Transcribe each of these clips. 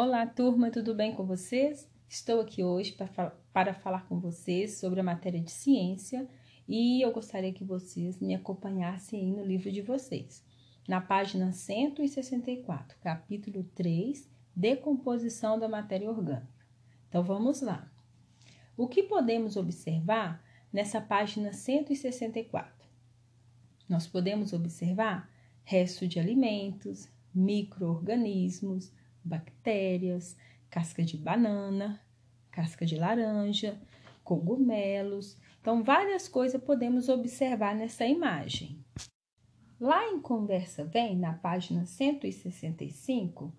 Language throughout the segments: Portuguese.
Olá, turma, tudo bem com vocês? Estou aqui hoje para, para falar com vocês sobre a matéria de ciência e eu gostaria que vocês me acompanhassem aí no livro de vocês, na página 164, capítulo 3, Decomposição da matéria orgânica. Então vamos lá. O que podemos observar nessa página 164? Nós podemos observar resto de alimentos, micro-organismos, bactérias, casca de banana, casca de laranja, cogumelos. Então, várias coisas podemos observar nessa imagem. Lá em Conversa Vem, na página 165,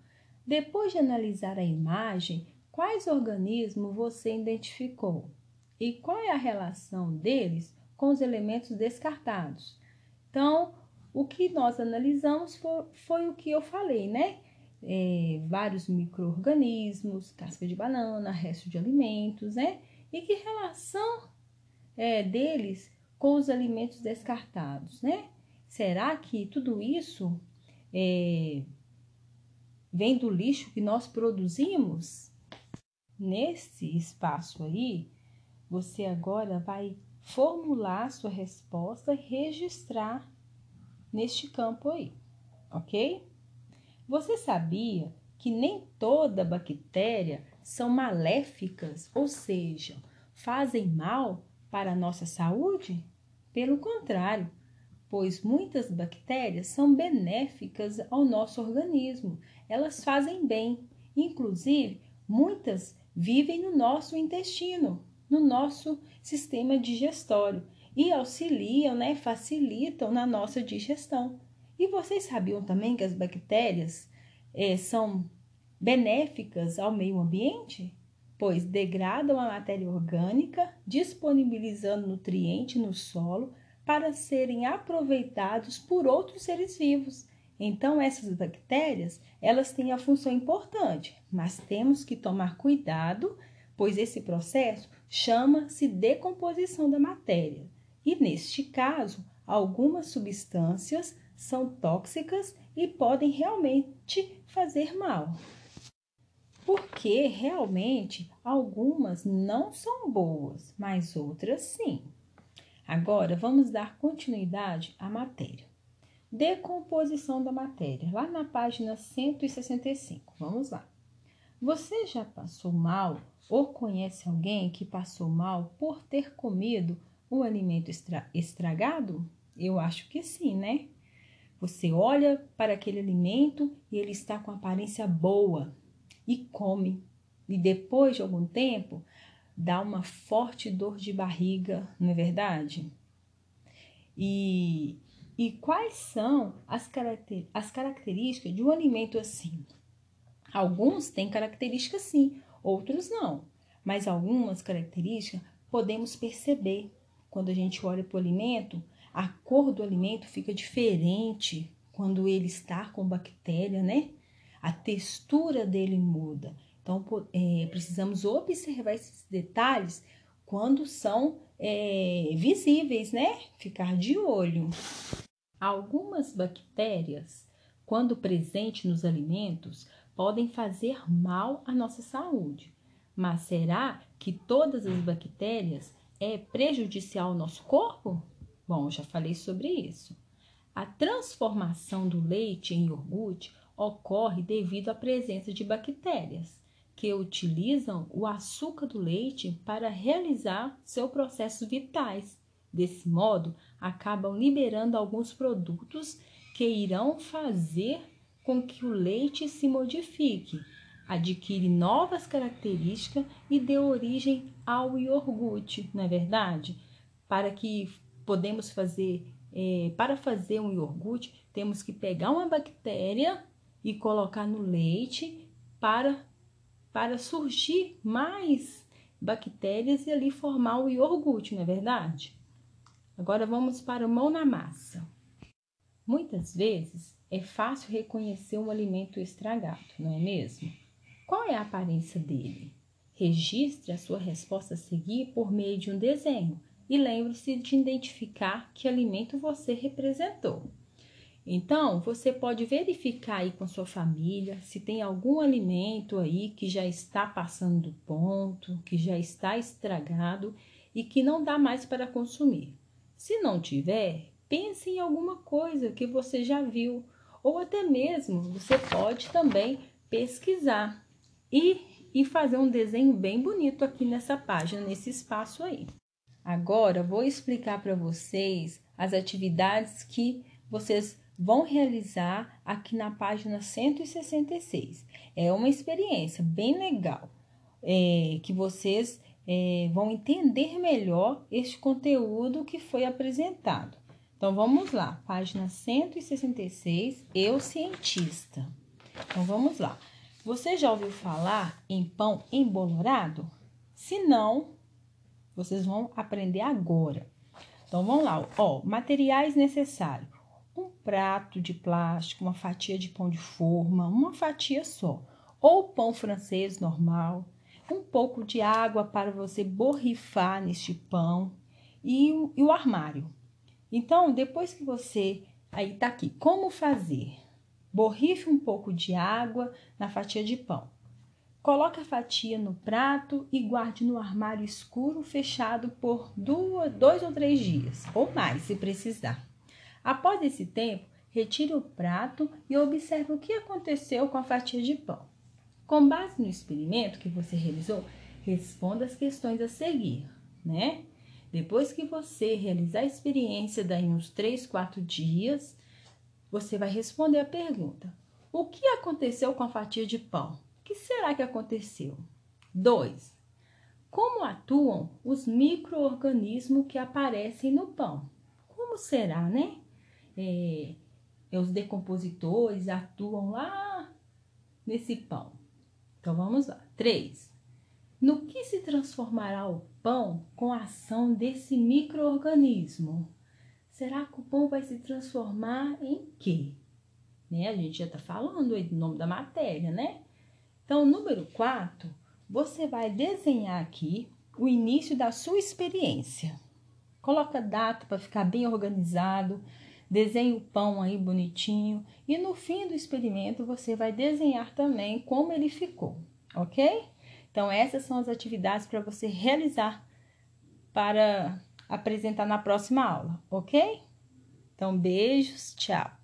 depois de analisar a imagem, quais organismos você identificou e qual é a relação deles com os elementos descartados. Então, o que nós analisamos foi, foi o que eu falei, né? É, vários micro-organismos, casca de banana, resto de alimentos, né? E que relação é, deles com os alimentos descartados, né? Será que tudo isso é, vem do lixo que nós produzimos? Nesse espaço aí, você agora vai formular sua resposta e registrar neste campo aí, ok? Você sabia que nem toda bactéria são maléficas, ou seja, fazem mal para a nossa saúde? Pelo contrário, pois muitas bactérias são benéficas ao nosso organismo. Elas fazem bem. Inclusive, muitas vivem no nosso intestino, no nosso sistema digestório e auxiliam, né, facilitam na nossa digestão. E vocês sabiam também que as bactérias é, são benéficas ao meio ambiente? Pois degradam a matéria orgânica, disponibilizando nutrientes no solo para serem aproveitados por outros seres vivos. Então, essas bactérias, elas têm a função importante, mas temos que tomar cuidado, pois esse processo chama-se decomposição da matéria. E neste caso, algumas substâncias são tóxicas e podem realmente fazer mal. Porque realmente algumas não são boas, mas outras sim. Agora vamos dar continuidade à matéria. Decomposição da matéria, lá na página 165. Vamos lá. Você já passou mal ou conhece alguém que passou mal por ter comido um alimento estragado? Eu acho que sim, né? Você olha para aquele alimento e ele está com aparência boa e come. E depois de algum tempo, dá uma forte dor de barriga, não é verdade? E, e quais são as, caracter, as características de um alimento assim? Alguns têm características sim, outros não. Mas algumas características podemos perceber quando a gente olha para o alimento a cor do alimento fica diferente quando ele está com bactéria, né? A textura dele muda. Então, é, precisamos observar esses detalhes quando são é, visíveis, né? Ficar de olho. Algumas bactérias, quando presentes nos alimentos, podem fazer mal à nossa saúde. Mas será que todas as bactérias é prejudicial ao nosso corpo? Bom, já falei sobre isso. A transformação do leite em iogurte ocorre devido à presença de bactérias que utilizam o açúcar do leite para realizar seus processos vitais. Desse modo, acabam liberando alguns produtos que irão fazer com que o leite se modifique, adquire novas características e dê origem ao iogurte, não é verdade? Para que podemos fazer, é, para fazer um iogurte, temos que pegar uma bactéria e colocar no leite para, para surgir mais bactérias e ali formar o iogurte, não é verdade? Agora vamos para mão na massa. Muitas vezes é fácil reconhecer um alimento estragado, não é mesmo? Qual é a aparência dele? Registre a sua resposta a seguir por meio de um desenho e lembre-se de identificar que alimento você representou. Então, você pode verificar aí com sua família se tem algum alimento aí que já está passando do ponto, que já está estragado e que não dá mais para consumir. Se não tiver, pense em alguma coisa que você já viu, ou até mesmo você pode também pesquisar e, e fazer um desenho bem bonito aqui nessa página, nesse espaço aí. Agora vou explicar para vocês as atividades que vocês vão realizar aqui na página 166. É uma experiência bem legal é, que vocês é, vão entender melhor este conteúdo que foi apresentado. Então vamos lá, página 166, Eu Cientista. Então vamos lá. Você já ouviu falar em pão embolorado? Se não, vocês vão aprender agora. Então vamos lá, ó, materiais necessários: um prato de plástico, uma fatia de pão de forma, uma fatia só, ou pão francês normal, um pouco de água para você borrifar neste pão e, e o armário. Então, depois que você aí tá aqui, como fazer? Borrife um pouco de água na fatia de pão. Coloque a fatia no prato e guarde no armário escuro fechado por duas, dois ou três dias, ou mais, se precisar. Após esse tempo, retire o prato e observe o que aconteceu com a fatia de pão. Com base no experimento que você realizou, responda as questões a seguir, né? Depois que você realizar a experiência daí uns 3, 4 dias, você vai responder a pergunta: O que aconteceu com a fatia de pão? Que será que aconteceu? 2. Como atuam os micro-organismos que aparecem no pão? Como será, né? É, os decompositores atuam lá nesse pão. Então vamos lá. 3. No que se transformará o pão com a ação desse microorganismo? Será que o pão vai se transformar em quê? Né? A gente já está falando aí do nome da matéria, né? Então, número 4, você vai desenhar aqui o início da sua experiência. Coloca data para ficar bem organizado, desenhe o pão aí bonitinho e no fim do experimento você vai desenhar também como ele ficou, ok? Então, essas são as atividades para você realizar para apresentar na próxima aula, ok? Então, beijos, tchau!